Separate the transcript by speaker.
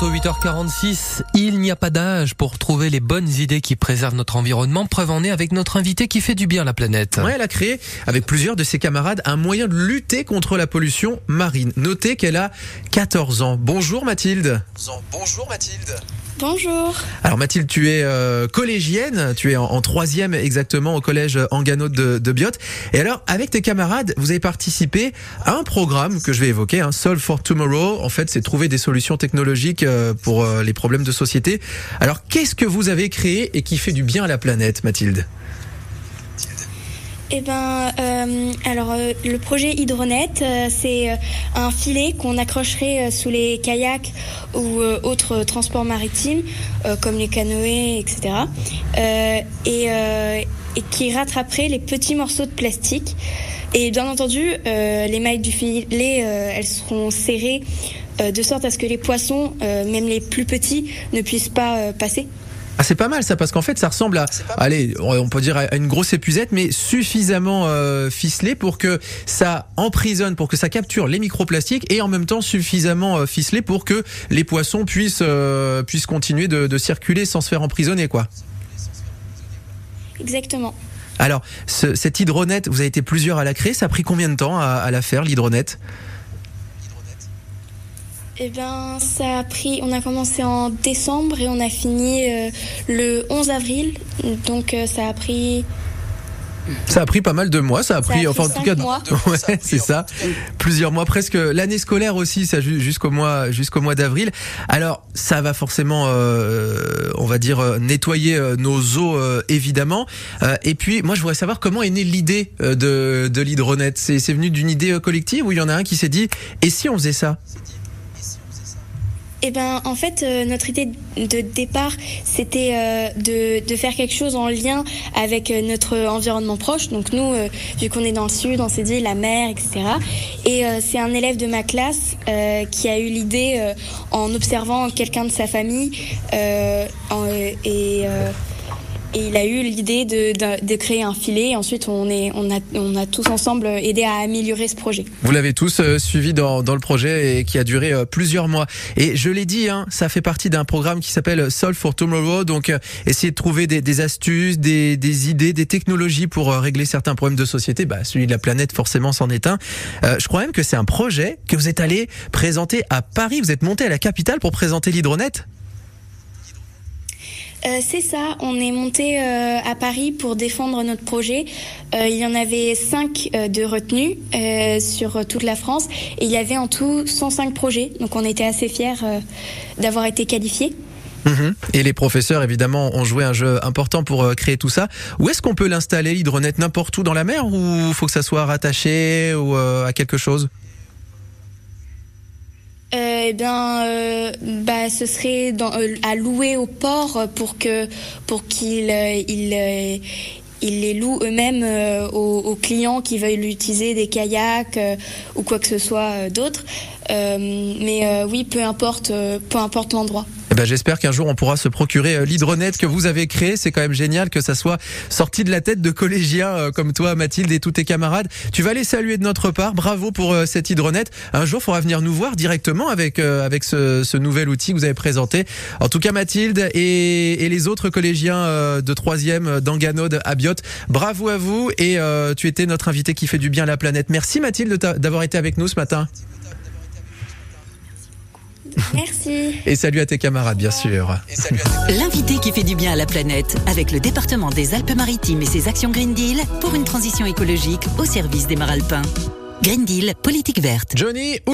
Speaker 1: bientôt 8h46. Il n'y a pas d'âge pour trouver les bonnes idées qui préservent notre environnement. Preuve en est avec notre invité qui fait du bien à la planète.
Speaker 2: Ouais, elle a créé, avec plusieurs de ses camarades, un moyen de lutter contre la pollution marine. Notez qu'elle a 14 ans. Bonjour Mathilde.
Speaker 3: Bonjour Mathilde.
Speaker 4: Bonjour.
Speaker 2: Alors Mathilde, tu es euh, collégienne, tu es en, troisième exactement au collège Angano de, de Biot. Et alors, avec tes camarades, vous avez participé à un programme que je vais évoquer, hein, Solve for Tomorrow. En fait, c'est trouver des solutions technologiques euh, pour euh, les problèmes de société. Alors, qu'est-ce que vous avez créé et qui fait du bien à la planète, Mathilde?
Speaker 4: Eh ben, euh, alors euh, le projet Hydronet, euh, c'est un filet qu'on accrocherait sous les kayaks ou autres transports maritimes, comme les canoës, etc. Et, et, qui rattraperait les petits morceaux de plastique. Et bien entendu, les mailles du filet, elles seront serrées de sorte à ce que les poissons, même les plus petits, ne puissent pas passer.
Speaker 2: Ah, c'est pas mal ça parce qu'en fait ça ressemble à, allez, on peut dire à une grosse épuisette, mais suffisamment euh, ficelé pour que ça emprisonne, pour que ça capture les microplastiques et en même temps suffisamment euh, ficelé pour que les poissons puissent euh, puissent continuer de, de, circuler sans se faire emprisonner, quoi.
Speaker 4: Exactement.
Speaker 2: Alors, ce, cette hydronette, vous avez été plusieurs à la créer. Ça a pris combien de temps à, à la faire l'hydronette?
Speaker 4: Eh bien, ça a pris. On a commencé en décembre et on a fini euh, le 11 avril. Donc, euh, ça a pris.
Speaker 2: Ça a pris pas mal de mois, ça a pris, enfin en tout cas,
Speaker 4: mois.
Speaker 2: ouais, c'est ça, plusieurs mois, presque l'année scolaire aussi, ça jusqu'au mois jusqu'au mois d'avril. Alors ça va forcément, euh, on va dire nettoyer nos eaux euh, évidemment. et puis moi je voudrais savoir comment est née l'idée de de l'hydronet. C'est c'est venu d'une idée collective ou il y en a un qui s'est dit et si on faisait ça?
Speaker 4: Eh ben, en fait, euh, notre idée de départ, c'était euh, de, de, faire quelque chose en lien avec euh, notre environnement proche. Donc nous, euh, vu qu'on est dans le sud, on s'est dit la mer, etc. Et euh, c'est un élève de ma classe qui a eu l'idée en observant quelqu'un de sa famille en, et et il a eu l'idée de, de, de, créer un filet. Et ensuite, on, est, on, a, on a tous ensemble aidé à améliorer ce projet.
Speaker 2: Vous l'avez tous euh, suivi dans, dans le projet et qui a duré euh, plusieurs mois. Et je l'ai dit, hein, ça fait partie d'un programme qui s'appelle Solve for Tomorrow. Donc, euh, essayer de trouver des, des astuces, des, des, idées, des technologies pour régler certains problèmes de société. Bah, celui de la planète, forcément, c'en est un. Je crois même que c'est un projet que vous êtes allé présenter à Paris. Vous êtes monté à la capitale pour présenter l'hydronet.
Speaker 4: Euh, c'est ça, on est monté euh, à Paris pour défendre notre projet. Euh, il y en avait cinq euh, de retenus sur toute la France et il y avait en tout 105 projets. Donc on était assez fiers d'avoir été qualifiés.
Speaker 2: Mmh. Et les professeurs, évidemment, ont joué un jeu important pour créer tout ça. Où est-ce qu'on peut l'installer, l'hydronet? N'importe où dans la mer? Ou faut que ça soit rattaché ou à quelque chose?
Speaker 4: Eh bien, euh, bah, ce serait dans, euh, à louer au port pour que pour qu'ils ils, ils les louent eux-mêmes aux, aux, clients qui veulent utiliser des kayaks ou quoi que ce soit d'autre. mais oui, peu importe, peu importe l'endroit.
Speaker 2: Ben, j'espère qu'un jour on pourra se procurer l'hydronet que vous avez créé. C'est quand même génial que ça soit sorti de la tête de collégiens comme toi, Mathilde, et tous tes camarades. Tu vas les saluer de notre part. Bravo pour cette hydronet. Un jour, il faudra venir nous voir directement avec avec ce, ce, nouvel outil que vous avez présenté. En tout cas, Mathilde et, et les autres collégiens de troisième d'Anganode à Biot, bravo à vous. Et euh, tu étais notre invité qui fait du bien à la planète. Merci Mathilde d'avoir été avec nous ce matin.
Speaker 4: Merci.
Speaker 2: Et salut à tes camarades, bien sûr.
Speaker 5: L'invité qui fait du bien à la planète avec le département des Alpes-Maritimes et ses actions Green Deal pour une transition écologique au service des mares alpins. Green Deal, politique verte.
Speaker 2: Johnny